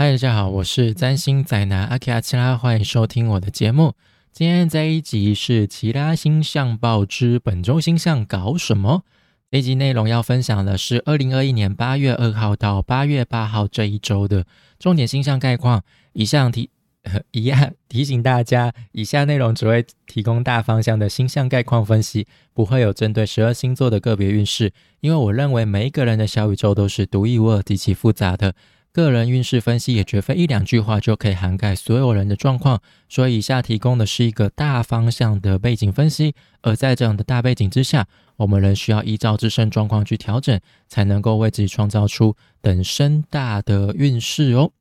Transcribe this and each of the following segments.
嗨，大家好，我是占星仔男阿奇阿奇拉，欢迎收听我的节目。今天这一集是《其他星象报》之本周星象搞什么？这一集内容要分享的是二零二一年八月二号到八月八号这一周的重点星象概况。以上提一样 提醒大家，以下内容只会提供大方向的星象概况分析，不会有针对十二星座的个别运势。因为我认为每一个人的小宇宙都是独一无二、极其复杂的。个人运势分析也绝非一两句话就可以涵盖所有人的状况，所以以下提供的是一个大方向的背景分析。而在这样的大背景之下，我们仍需要依照自身状况去调整，才能够为自己创造出等身大的运势哦。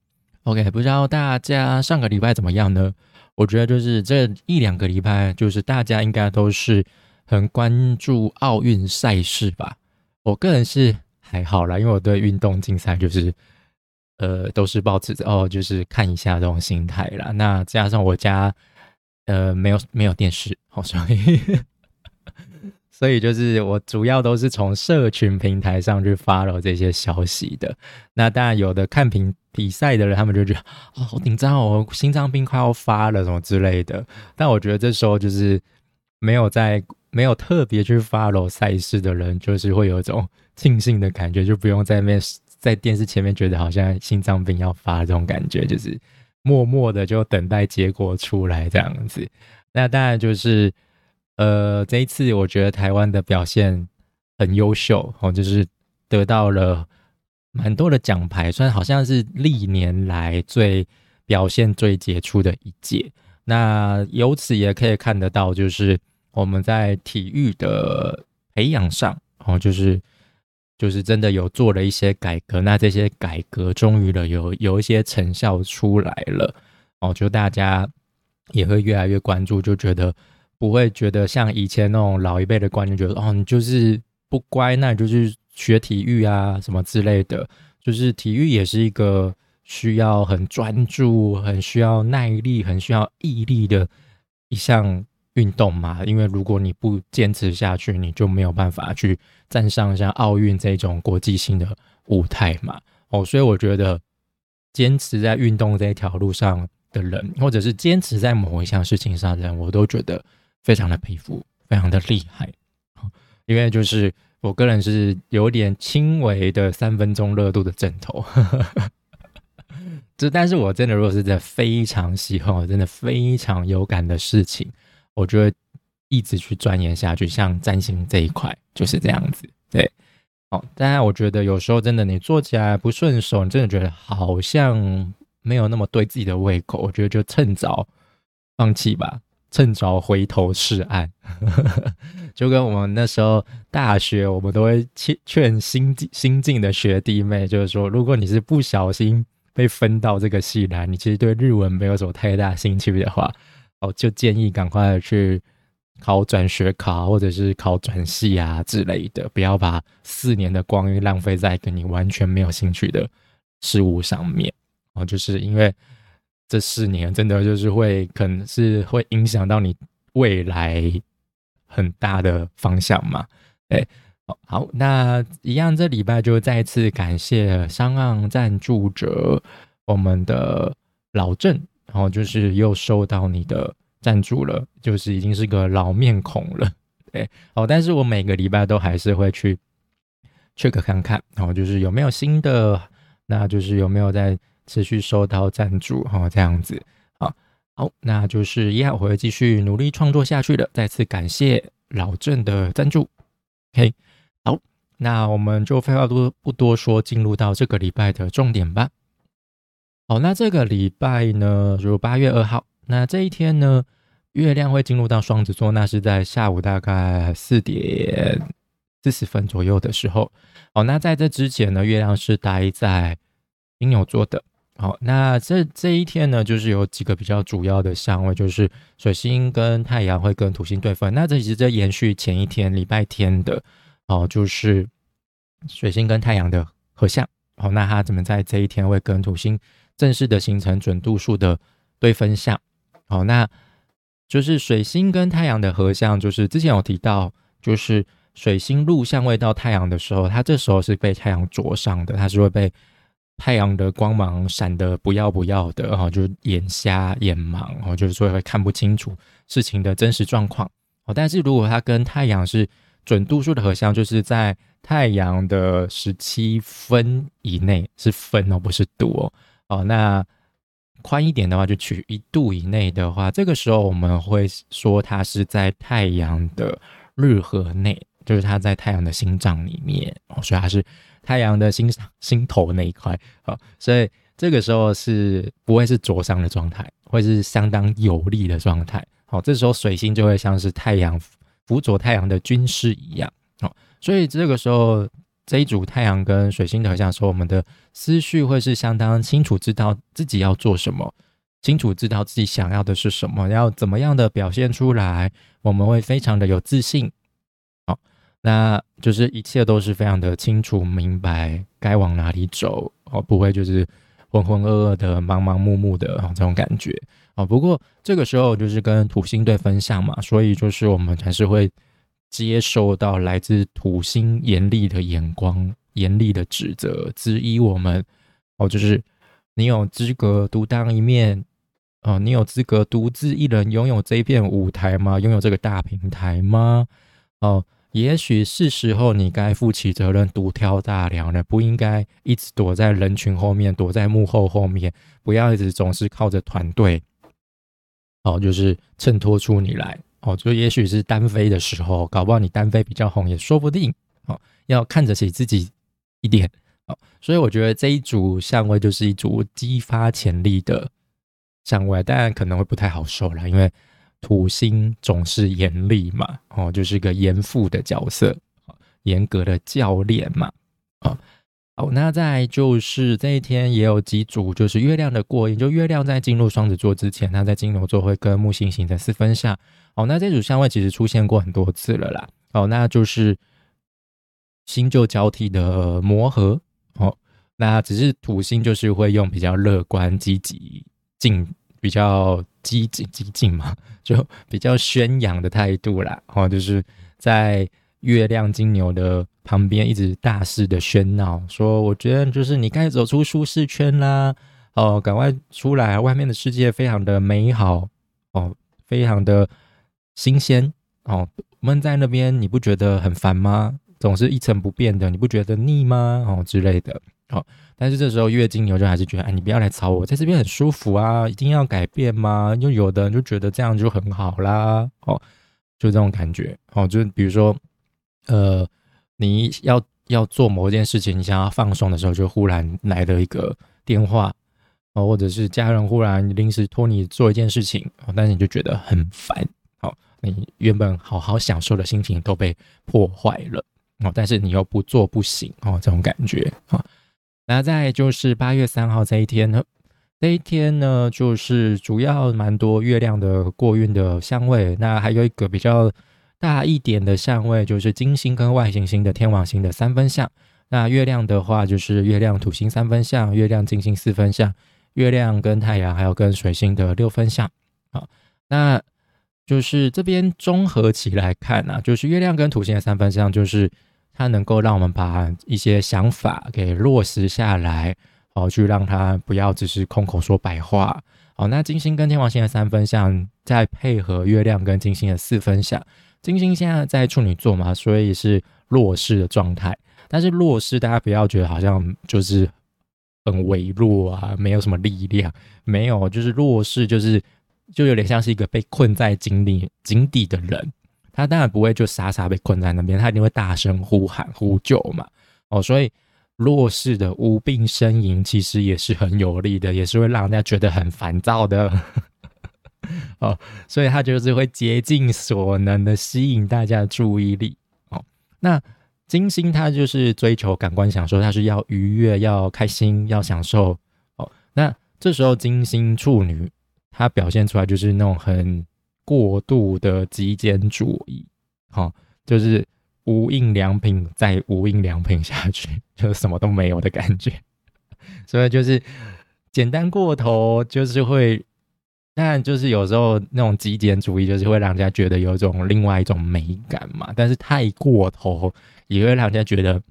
OK，不知道大家上个礼拜怎么样呢？我觉得就是这一两个礼拜，就是大家应该都是很关注奥运赛事吧。我个人是还好啦，因为我对运动竞赛就是。呃，都是保持哦，就是看一下这种心态啦。那加上我家呃没有没有电视，好，所以所以就是我主要都是从社群平台上去发了这些消息的。那当然有的看评比赛的人，他们就觉得哦好紧张哦，心脏病快要发了什么之类的。但我觉得这时候就是没有在没有特别去 follow 赛事的人，就是会有一种庆幸的感觉，就不用在那。在电视前面觉得好像心脏病要发这种感觉，就是默默的就等待结果出来这样子。那当然就是，呃，这一次我觉得台湾的表现很优秀哦，就是得到了蛮多的奖牌，算好像是历年来最表现最杰出的一届。那由此也可以看得到，就是我们在体育的培养上哦，就是。就是真的有做了一些改革，那这些改革终于了有有一些成效出来了哦，就大家也会越来越关注，就觉得不会觉得像以前那种老一辈的观念，觉得哦你就是不乖，那你就是学体育啊什么之类的，就是体育也是一个需要很专注、很需要耐力、很需要毅力的一项。运动嘛，因为如果你不坚持下去，你就没有办法去站上像奥运这种国际性的舞台嘛。哦，所以我觉得坚持在运动这一条路上的人，或者是坚持在某一项事情上的人，我都觉得非常的佩服，非常的厉害。因为就是我个人是有点轻微的三分钟热度的枕头，这但是我真的如果是在非常喜欢，我真的非常有感的事情。我就会一直去钻研下去，像占星这一块就是这样子，对，好。当然，我觉得有时候真的你做起来不顺手，你真的觉得好像没有那么对自己的胃口，我觉得就趁早放弃吧，趁早回头是岸。就跟我们那时候大学，我们都会劝劝新进新进的学弟妹，就是说，如果你是不小心被分到这个系来，你其实对日文没有什么太大兴趣的话。哦，就建议赶快去考转学考，或者是考转系啊之类的，不要把四年的光阴浪费在跟你完全没有兴趣的事物上面。哦，就是因为这四年真的就是会，可能是会影响到你未来很大的方向嘛。哎，好，那一样，这礼拜就再次感谢商岸赞助者，我们的老郑。然后就是又收到你的赞助了，就是已经是个老面孔了，对，哦，但是我每个礼拜都还是会去 check 看看，然后就是有没有新的，那就是有没有在持续收到赞助，哈，这样子，好，好，那就是一样，我会继续努力创作下去的。再次感谢老郑的赞助，OK，好，那我们就废话多不多说，进入到这个礼拜的重点吧。好，那这个礼拜呢，就八月二号，那这一天呢，月亮会进入到双子座，那是在下午大概四点四十分左右的时候。好，那在这之前呢，月亮是待在金牛座的。好，那这这一天呢，就是有几个比较主要的相位，就是水星跟太阳会跟土星对分。那这其实在延续前一天礼拜天的，哦，就是水星跟太阳的合相。好，那它怎么在这一天会跟土星？正式的形成准度数的对分相，好，那就是水星跟太阳的合相，就是之前有提到，就是水星入相位到太阳的时候，它这时候是被太阳灼伤的，它是会被太阳的光芒闪的不要不要的，哈，就是眼瞎眼盲，哦，就是说会看不清楚事情的真实状况。哦，但是如果它跟太阳是准度数的合相，就是在太阳的十七分以内，是分哦，不是度哦。哦，那宽一点的话，就取一度以内的话，这个时候我们会说它是在太阳的日核内，就是它在太阳的心脏里面哦，所以它是。太阳的心心头那一块，好，所以这个时候是不会是灼伤的状态，会是相当有利的状态。好，这时候水星就会像是太阳辅佐太阳的军师一样。好，所以这个时候这一组太阳跟水星的合相，说我们的思绪会是相当清楚，知道自己要做什么，清楚知道自己想要的是什么，要怎么样的表现出来，我们会非常的有自信。好那就是一切都是非常的清楚明白，该往哪里走哦，不会就是浑浑噩噩的、盲盲目目的这种感觉哦。不过这个时候就是跟土星对分相嘛，所以就是我们还是会接受到来自土星严厉的眼光、严厉的指责、质疑我们哦，就是你有资格独当一面哦，你有资格独自一人拥有这片舞台吗？拥有这个大平台吗？哦。也许是时候，你该负起责任，独挑大梁了。不应该一直躲在人群后面，躲在幕后后面，不要一直总是靠着团队，哦，就是衬托出你来。哦，就也许是单飞的时候，搞不好你单飞比较红，也说不定。哦，要看得起自己一点。哦，所以我觉得这一组相位就是一组激发潜力的相位，当然可能会不太好受了，因为。土星总是严厉嘛，哦，就是个严父的角色，严格的教练嘛，好，那再就是这一天也有几组，就是月亮的过阴，就月亮在进入双子座之前，它在金牛座会跟木星形成四分相，哦，那这组相位其实出现过很多次了啦，哦，那就是新旧交替的磨合，哦，那只是土星就是会用比较乐观、积极、进。比较激进、激进嘛，就比较宣扬的态度啦。哦，就是在月亮金牛的旁边一直大肆的喧闹，说我觉得就是你该走出舒适圈啦，哦，赶快出来，外面的世界非常的美好，哦，非常的新鲜，哦，闷在那边你不觉得很烦吗？总是一成不变的，你不觉得腻吗？哦之类的，哦。但是这时候月经牛就还是觉得，哎，你不要来吵我，在这边很舒服啊，一定要改变吗？就有的人就觉得这样就很好啦，哦，就这种感觉，哦，就比如说，呃，你要要做某一件事情，你想要放松的时候，就忽然来了一个电话，哦，或者是家人忽然临时托你做一件事情，哦，但是你就觉得很烦，哦，你原本好好享受的心情都被破坏了，哦，但是你又不做不行，哦，这种感觉，啊。那再就是八月三号这一天呢，这一天呢，就是主要蛮多月亮的过运的香味。那还有一个比较大一点的相位，就是金星跟外行星的天王星的三分相。那月亮的话，就是月亮土星三分相，月亮金星四分相，月亮跟太阳还有跟水星的六分相。好，那就是这边综合起来看呢，就是月亮跟土星的三分相，就是。它能够让我们把一些想法给落实下来，哦，去让它不要只是空口说白话。好，那金星跟天王星的三分相，再配合月亮跟金星的四分相，金星现在在处女座嘛，所以是弱势的状态。但是弱势，大家不要觉得好像就是很微弱啊，没有什么力量，没有，就是弱势，就是就有点像是一个被困在井里井底的人。他当然不会就傻傻被困在那边，他一定会大声呼喊呼救嘛。哦，所以弱势的无病呻吟其实也是很有力的，也是会让人家觉得很烦躁的。哦，所以他就是会竭尽所能的吸引大家的注意力。哦，那金星他就是追求感官享受，他是要愉悦、要开心、要享受。哦，那这时候金星处女，他表现出来就是那种很。过度的极简主义，好，就是无印良品再无印良品下去，就什么都没有的感觉。所以就是简单过头，就是会，但就是有时候那种极简主义，就是会让人家觉得有一种另外一种美感嘛。但是太过头，也会让人家觉得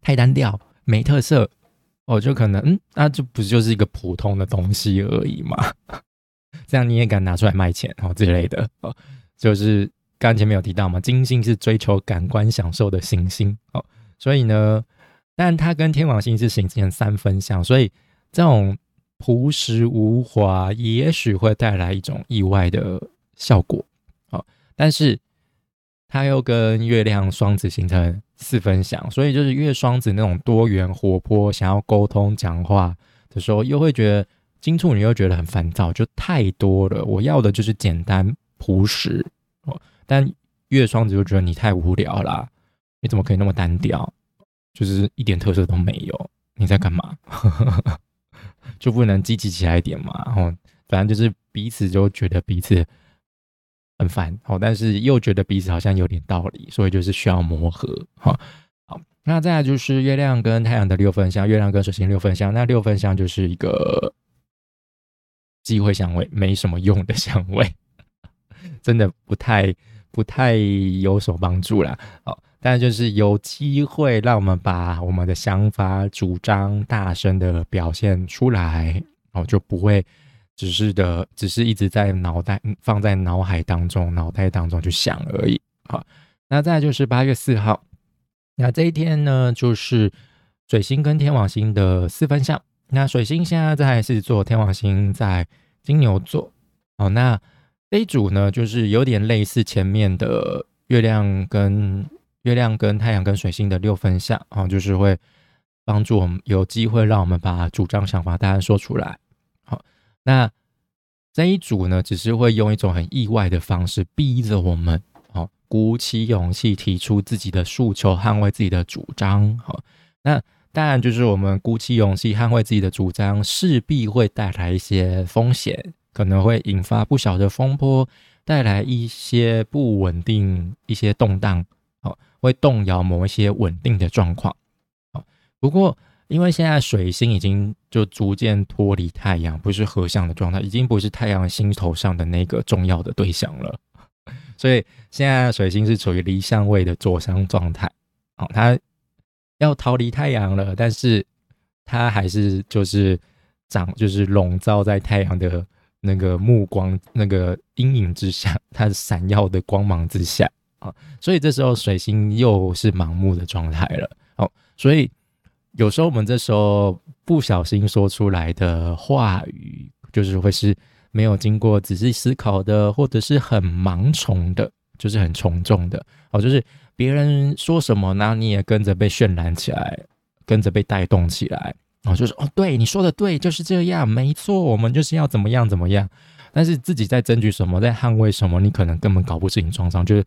太单调、没特色，哦，就可能嗯，那就不就是一个普通的东西而已嘛？这样你也敢拿出来卖钱哦之类的哦？就是刚前面有提到嘛，金星是追求感官享受的行星哦，所以呢，但它跟天王星是形成三分相，所以这种朴实无华，也许会带来一种意外的效果哦，但是。它又跟月亮双子形成四分享，所以就是月双子那种多元活泼，想要沟通讲话的时候，又会觉得金处女又觉得很烦躁，就太多了。我要的就是简单朴实哦，但月双子就觉得你太无聊啦，你怎么可以那么单调，就是一点特色都没有？你在干嘛？就不能积极起来一点嘛？哦，反正就是彼此就觉得彼此。很烦，好，但是又觉得彼此好像有点道理，所以就是需要磨合，哈，好，那再来就是月亮跟太阳的六分相，月亮跟水星六分相，那六分相就是一个机会相位，没什么用的相位，真的不太不太有所帮助啦。好，但就是有机会让我们把我们的想法、主张大声的表现出来，哦，就不会。只是的，只是一直在脑袋放在脑海当中，脑袋当中去想而已。好，那再就是八月四号，那这一天呢，就是水星跟天王星的四分相。那水星现在在狮子座，天王星在金牛座。好，那这一组呢，就是有点类似前面的月亮跟月亮跟太阳跟水星的六分相啊，就是会帮助我们有机会让我们把主张想法大家说出来。好那这一组呢，只是会用一种很意外的方式，逼着我们，好，鼓起勇气提出自己的诉求，捍卫自己的主张，好。那当然就是我们鼓起勇气捍卫自己的主张，势必会带来一些风险，可能会引发不小的风波，带来一些不稳定、一些动荡，会动摇某一些稳定的状况，好。不过，因为现在水星已经就逐渐脱离太阳，不是合相的状态，已经不是太阳星头上的那个重要的对象了。所以现在水星是处于离相位的左相状态，哦，它要逃离太阳了，但是它还是就是长，就是笼罩在太阳的那个目光、那个阴影之下，它闪耀的光芒之下所以这时候水星又是盲目的状态了，哦，所以。有时候我们这时候不小心说出来的话语，就是会是没有经过仔细思考的，或者是很盲从的，就是很从众的哦。就是别人说什么，那你也跟着被渲染起来，跟着被带动起来哦。就是哦，对你说的对，就是这样，没错，我们就是要怎么样怎么样。但是自己在争取什么，在捍卫什么，你可能根本搞不清楚。就是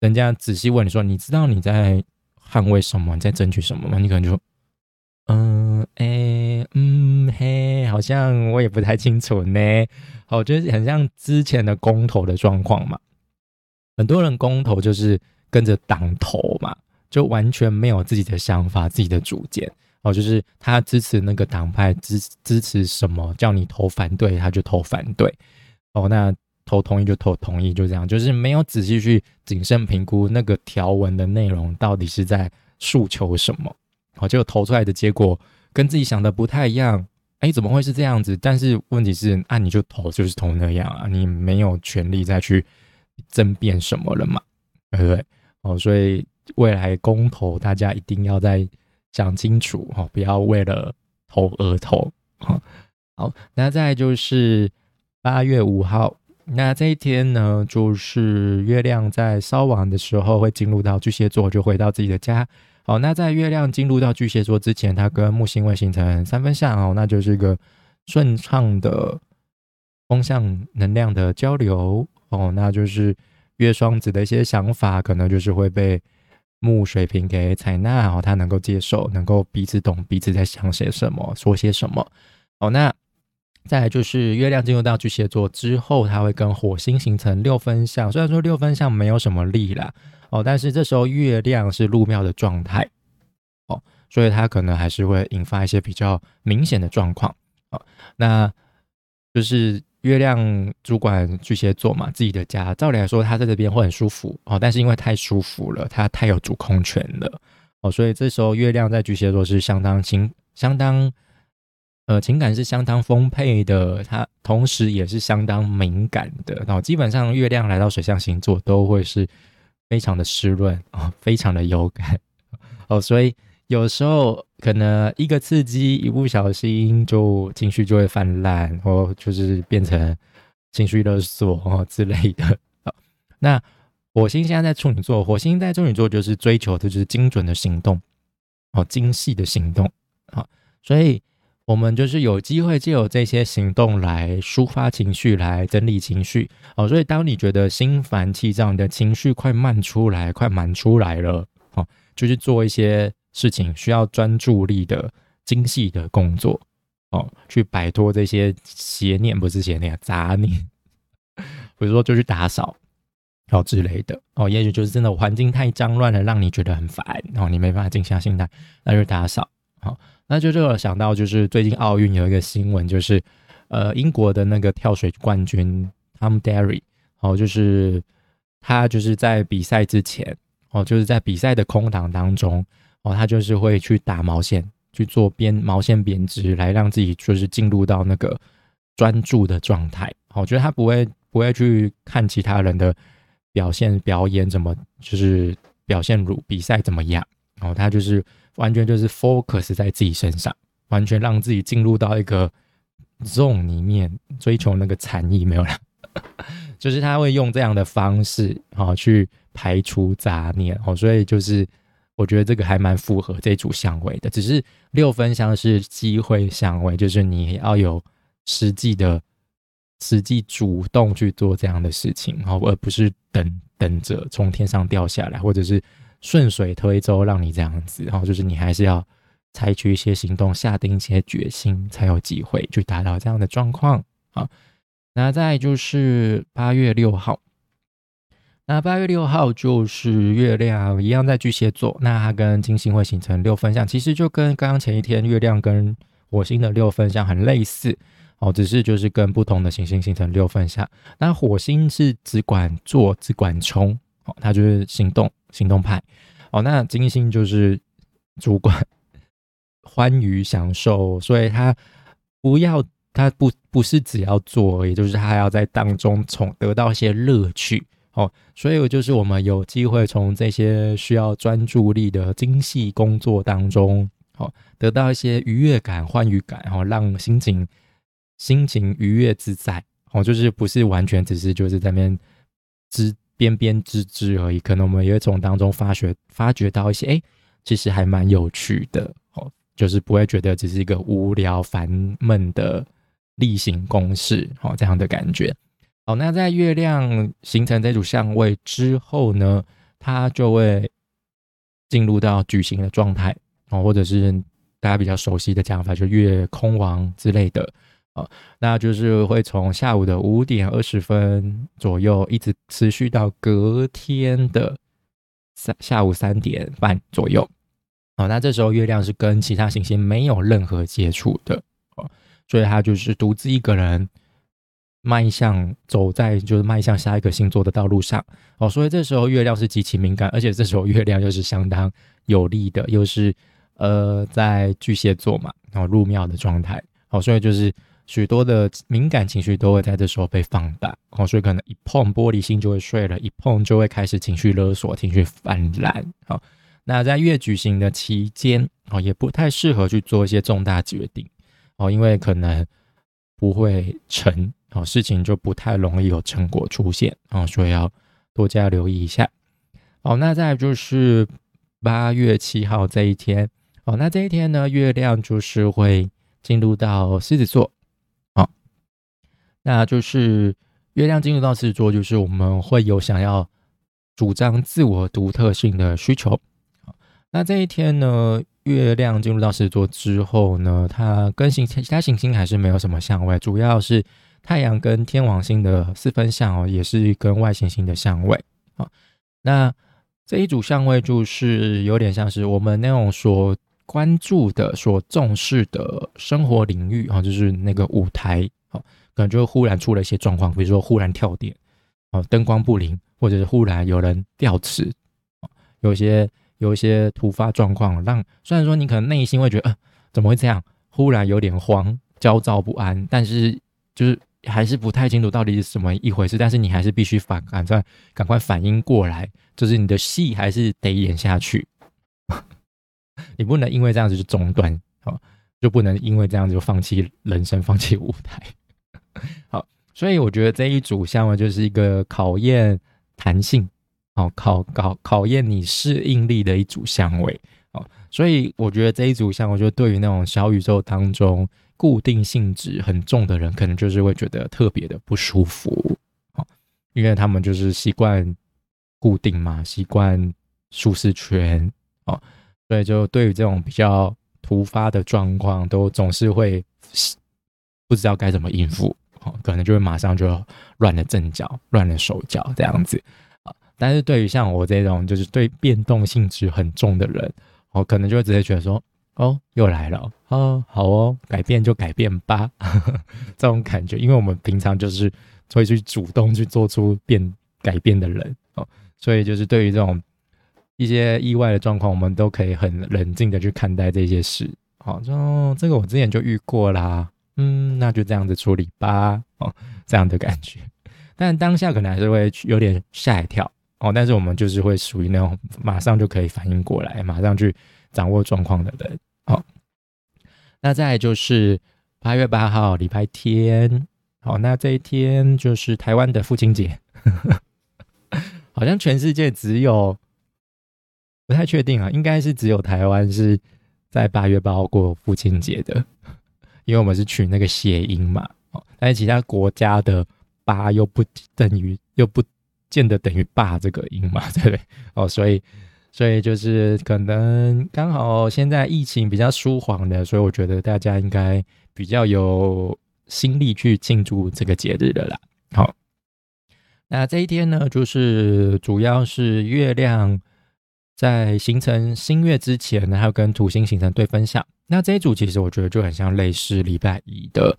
人家仔细问你说，你知道你在捍卫什么，你在争取什么吗？你可能就。嗯，哎，嗯，嘿，好像我也不太清楚呢。好，就是很像之前的公投的状况嘛。很多人公投就是跟着党投嘛，就完全没有自己的想法、自己的主见。哦，就是他支持那个党派，支支持什么，叫你投反对，他就投反对。哦，那投同意就投同意，就这样，就是没有仔细去谨慎评估那个条文的内容到底是在诉求什么。好，结果投出来的结果跟自己想的不太一样，哎，怎么会是这样子？但是问题是，啊，你就投就是投那样啊，你没有权利再去争辩什么了嘛，对不对？哦，所以未来公投大家一定要再想清楚哈，不要为了投而投。好，那再就是八月五号，那这一天呢，就是月亮在稍晚的时候会进入到巨蟹座，就回到自己的家。好，那在月亮进入到巨蟹座之前，它跟木星会形成三分相哦，那就是一个顺畅的风向能量的交流哦，那就是月双子的一些想法，可能就是会被木水瓶给采纳哦，他能够接受，能够彼此懂彼此在想些什么，说些什么。哦，那再来就是月亮进入到巨蟹座之后，它会跟火星形成六分相，虽然说六分相没有什么力啦。哦，但是这时候月亮是入庙的状态，哦，所以它可能还是会引发一些比较明显的状况，哦，那就是月亮主管巨蟹座嘛，自己的家，照理来说他在这边会很舒服，哦，但是因为太舒服了，他太有主控权了，哦，所以这时候月亮在巨蟹座是相当情相当呃情感是相当丰沛的，它同时也是相当敏感的。然后基本上月亮来到水象星座都会是非常的湿润啊，非常的有感哦，所以有时候可能一个刺激，一不小心就情绪就会泛滥，或就是变成情绪勒索哦之类的。那火星现在在处女座，火星在处女座就是追求的就是精准的行动，哦，精细的行动，好，所以我们就是有机会借由这些行动来抒发情绪，来整理情绪，哦，所以当你觉得心烦气躁，你的情绪快漫出来，快满出来了，哦，就是做一些事情需要专注力的精细的工作，哦，去摆脱这些邪念，不是邪念，杂念，比如说就去打扫。哦之类的哦，也许就是真的环境太脏乱了，让你觉得很烦，然后你没办法静下心来，那就打扫。好，那就这个想到就是最近奥运有一个新闻，就是呃英国的那个跳水冠军 Tom Derry，哦，就是他就是在比赛之前，哦，就是在比赛的空档当中，哦，他就是会去打毛线，去做编毛线编织，来让自己就是进入到那个专注的状态。我觉得他不会不会去看其他人的。表现表演怎么就是表现如比赛怎么样？然后他就是完全就是 focus 在自己身上，完全让自己进入到一个 zone 里面，追求那个禅意没有了。就是他会用这样的方式，好去排除杂念。哦，所以就是我觉得这个还蛮符合这组相位的。只是六分相是机会相位，就是你要有实际的。实际主动去做这样的事情，好，而不是等等着从天上掉下来，或者是顺水推舟让你这样子，然后就是你还是要采取一些行动，下定一些决心，才有机会去达到这样的状况。好，那再就是八月六号，那八月六号就是月亮一样在巨蟹座，那它跟金星会形成六分相，其实就跟刚刚前一天月亮跟火星的六分相很类似。哦，只是就是跟不同的行星形成六分相。那火星是只管做，只管冲，哦，它就是行动行动派。哦，那金星就是主管 欢愉享受，所以他不要，他不不是只要做，也就是他要在当中从得到一些乐趣。哦，所以就是我们有机会从这些需要专注力的精细工作当中，哦，得到一些愉悦感、欢愉感，然后让心情。心情愉悦自在哦，就是不是完全只是就是在边吱边边吱吱而已，可能我们也会从当中发掘发掘到一些哎，其实还蛮有趣的哦，就是不会觉得只是一个无聊烦闷的例行公事哦这样的感觉。好，那在月亮形成这组相位之后呢，它就会进入到矩形的状态哦，或者是大家比较熟悉的讲法，就月空王之类的。啊，那就是会从下午的五点二十分左右，一直持续到隔天的三下午三点半左右。哦，那这时候月亮是跟其他行星没有任何接触的，哦，所以它就是独自一个人迈向走在就是迈向下一个星座的道路上。哦，所以这时候月亮是极其敏感，而且这时候月亮又是相当有利的，又是呃在巨蟹座嘛，然后入庙的状态。哦，所以就是。许多的敏感情绪都会在这时候被放大，哦，所以可能一碰玻璃心就会碎了，一碰就会开始情绪勒索、情绪泛滥。好，那在月举行的期间，哦，也不太适合去做一些重大决定，哦，因为可能不会成，哦，事情就不太容易有成果出现，哦，所以要多加留意一下。哦，那再就是八月七号这一天，哦，那这一天呢，月亮就是会进入到狮子座。那就是月亮进入到狮子座，就是我们会有想要主张自我独特性的需求。那这一天呢，月亮进入到狮子座之后呢，它跟行其他行星还是没有什么相位，主要是太阳跟天王星的四分相哦，也是跟外行星的相位啊。那这一组相位就是有点像是我们那种所关注的、所重视的生活领域啊，就是那个舞台。可能就忽然出了一些状况，比如说忽然跳电，哦，灯光不灵，或者是忽然有人掉齿，有一些有一些突发状况，让虽然说你可能内心会觉得，呃，怎么会这样？忽然有点慌、焦躁不安，但是就是还是不太清楚到底是什么一回事。但是你还是必须反赶快赶快反应过来，就是你的戏还是得演下去，你不能因为这样子就中断，好，就不能因为这样子就放弃人生、放弃舞台。好，所以我觉得这一组项目就是一个考验弹性，好考考考验你适应力的一组香味。所以我觉得这一组像，我觉得对于那种小宇宙当中固定性质很重的人，可能就是会觉得特别的不舒服，哦，因为他们就是习惯固定嘛，习惯舒适圈，哦，所以就对于这种比较突发的状况，都总是会 不知道该怎么应付，可能就会马上就乱了阵脚，乱了手脚这样子，啊，但是对于像我这种就是对变动性质很重的人。我可能就会直接觉得说，哦，又来了，哦，好哦，改变就改变吧，这种感觉，因为我们平常就是会去主动去做出变改变的人哦，所以就是对于这种一些意外的状况，我们都可以很冷静的去看待这些事。好，说这个我之前就遇过啦，嗯，那就这样子处理吧，哦，这样的感觉，但当下可能还是会有点吓一跳。哦，但是我们就是会属于那种马上就可以反应过来，马上去掌握状况的人。好，那再就是八月八号礼拜天，好，那这一天就是台湾的父亲节，好像全世界只有不太确定啊，应该是只有台湾是在八月八号过父亲节的，因为我们是取那个谐音嘛。哦，但是其他国家的八又不等于又不。见得等于爸这个音嘛，对不对？哦，所以，所以就是可能刚好现在疫情比较舒缓的，所以我觉得大家应该比较有心力去庆祝这个节日的啦。好，那这一天呢，就是主要是月亮在形成新月之前，呢，还有跟土星形成对分相。那这一组其实我觉得就很像类似礼拜一的。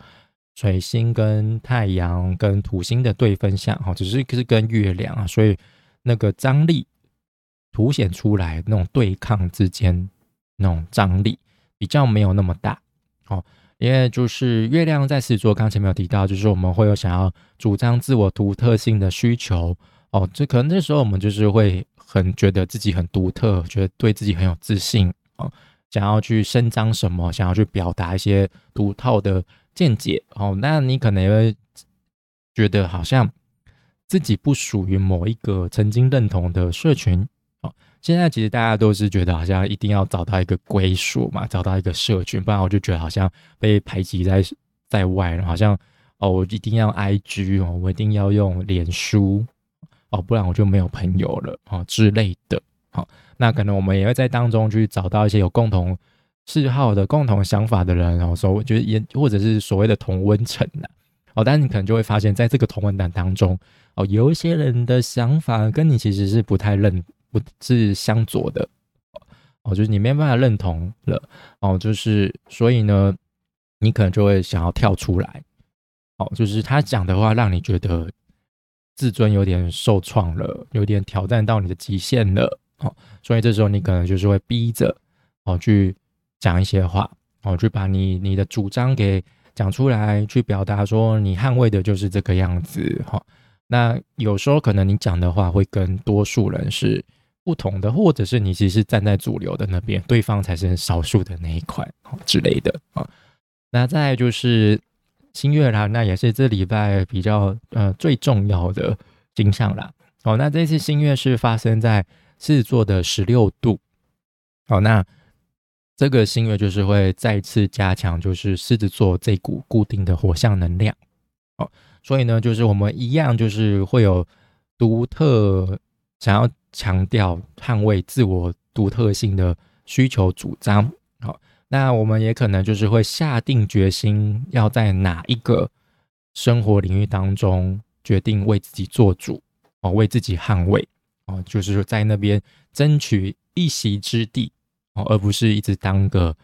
水星跟太阳跟土星的对分相哈，只是是跟月亮啊，所以那个张力凸显出来那种对抗之间那种张力比较没有那么大哦，因为就是月亮在狮子座，刚前面有提到，就是我们会有想要主张自我独特性的需求哦，这可能这时候我们就是会很觉得自己很独特，觉得对自己很有自信哦，想要去伸张什么，想要去表达一些独套的。见解哦，那你可能也会觉得好像自己不属于某一个曾经认同的社群哦。现在其实大家都是觉得好像一定要找到一个归属嘛，找到一个社群，不然我就觉得好像被排挤在在外，好像哦，我一定要 I G 哦，我一定要用脸书哦，不然我就没有朋友了哦之类的。好，那可能我们也会在当中去找到一些有共同。嗜好的共同想法的人，然后说，我觉得也或者是所谓的同温层呐，哦，但是你可能就会发现，在这个同温层当中，哦，有一些人的想法跟你其实是不太认，不是相左的，哦，就是你没办法认同了，哦，就是所以呢，你可能就会想要跳出来，哦，就是他讲的话让你觉得自尊有点受创了，有点挑战到你的极限了，哦，所以这时候你可能就是会逼着，哦，去。讲一些话，哦，去把你你的主张给讲出来，去表达说你捍卫的就是这个样子，哈。那有时候可能你讲的话会跟多数人是不同的，或者是你其实站在主流的那边，对方才是少数的那一块，哦之类的啊。那再就是新月啦，那也是这礼拜比较呃最重要的星象啦。哦，那这次新月是发生在狮子座的十六度，哦，那。这个星月就是会再次加强，就是狮子座这股固定的火象能量哦，所以呢，就是我们一样，就是会有独特想要强调捍卫自我独特性的需求主张。好，那我们也可能就是会下定决心，要在哪一个生活领域当中决定为自己做主哦，为自己捍卫哦，就是说在那边争取一席之地哦。而不是一直当个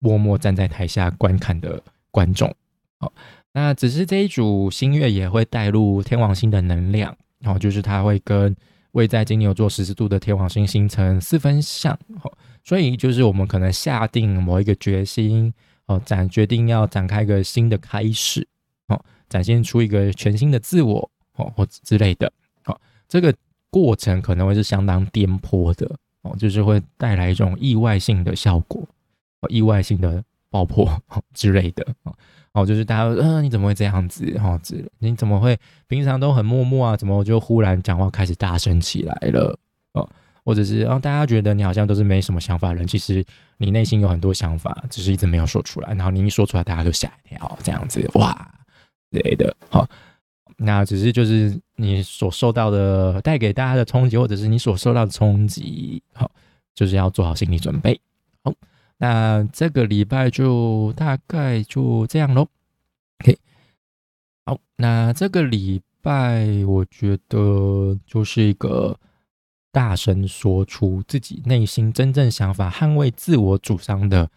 默默站在台下观看的观众。哦，那只是这一组星月也会带入天王星的能量，然后就是它会跟位在金牛座十四度的天王星形成四分相，哦，所以就是我们可能下定某一个决心，哦，展决定要展开一个新的开始，哦，展现出一个全新的自我，哦，或之类的，哦，这个过程可能会是相当颠簸的，哦，就是会带来一种意外性的效果，意外性的爆破之类的，哦。哦，就是大家，嗯，你怎么会这样子？哈，子，你怎么会平常都很默默啊？怎么就忽然讲话开始大声起来了？哦，或者是让大家觉得你好像都是没什么想法的人，其实你内心有很多想法，只是一直没有说出来。然后你一说出来，大家就吓一跳，这样子，哇，之类的。好，那只是就是你所受到的带给大家的冲击，或者是你所受到的冲击，好，就是要做好心理准备。好。那这个礼拜就大概就这样喽。OK，好，那这个礼拜我觉得就是一个大声说出自己内心真正想法、捍卫自我主张的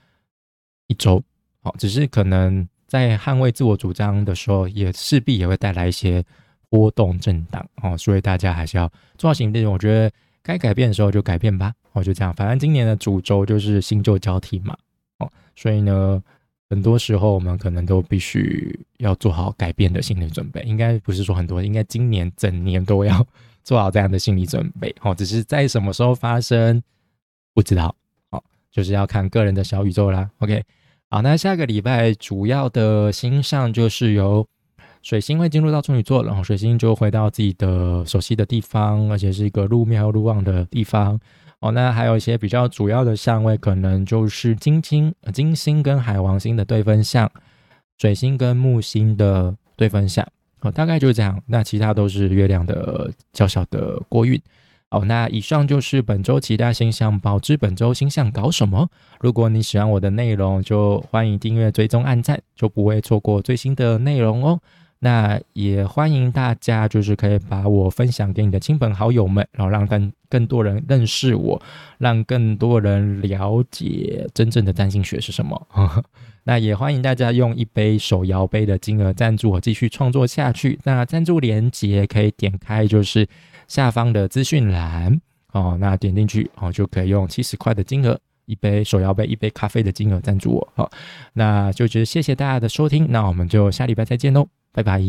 一周。好，只是可能在捍卫自我主张的时候，也势必也会带来一些波动震荡哦。所以大家还是要做好行动。我觉得。该改变的时候就改变吧，哦，就这样。反正今年的主轴就是新旧交替嘛，哦，所以呢，很多时候我们可能都必须要做好改变的心理准备。应该不是说很多，应该今年整年都要做好这样的心理准备。哦，只是在什么时候发生不知道，哦，就是要看个人的小宇宙啦。OK，好，那下个礼拜主要的星象就是由。水星会进入到处女座，然后水星就回到自己的熟悉的地方，而且是一个入庙入旺的地方。哦，那还有一些比较主要的相位，可能就是金星、金星跟海王星的对分相，水星跟木星的对分相。哦，大概就是这样。那其他都是月亮的较小的过运。哦，那以上就是本周其他星象保知本周星象搞什么。如果你喜欢我的内容，就欢迎订阅、追踪、按赞，就不会错过最新的内容哦。那也欢迎大家，就是可以把我分享给你的亲朋好友们，然后让更更多人认识我，让更多人了解真正的占星学是什么。那也欢迎大家用一杯手摇杯的金额赞助我继续创作下去。那赞助连接可以点开，就是下方的资讯栏哦。那点进去哦，就可以用七十块的金额一杯手摇杯一杯咖啡的金额赞助我。好，那就觉得谢谢大家的收听，那我们就下礼拜再见喽。拜拜。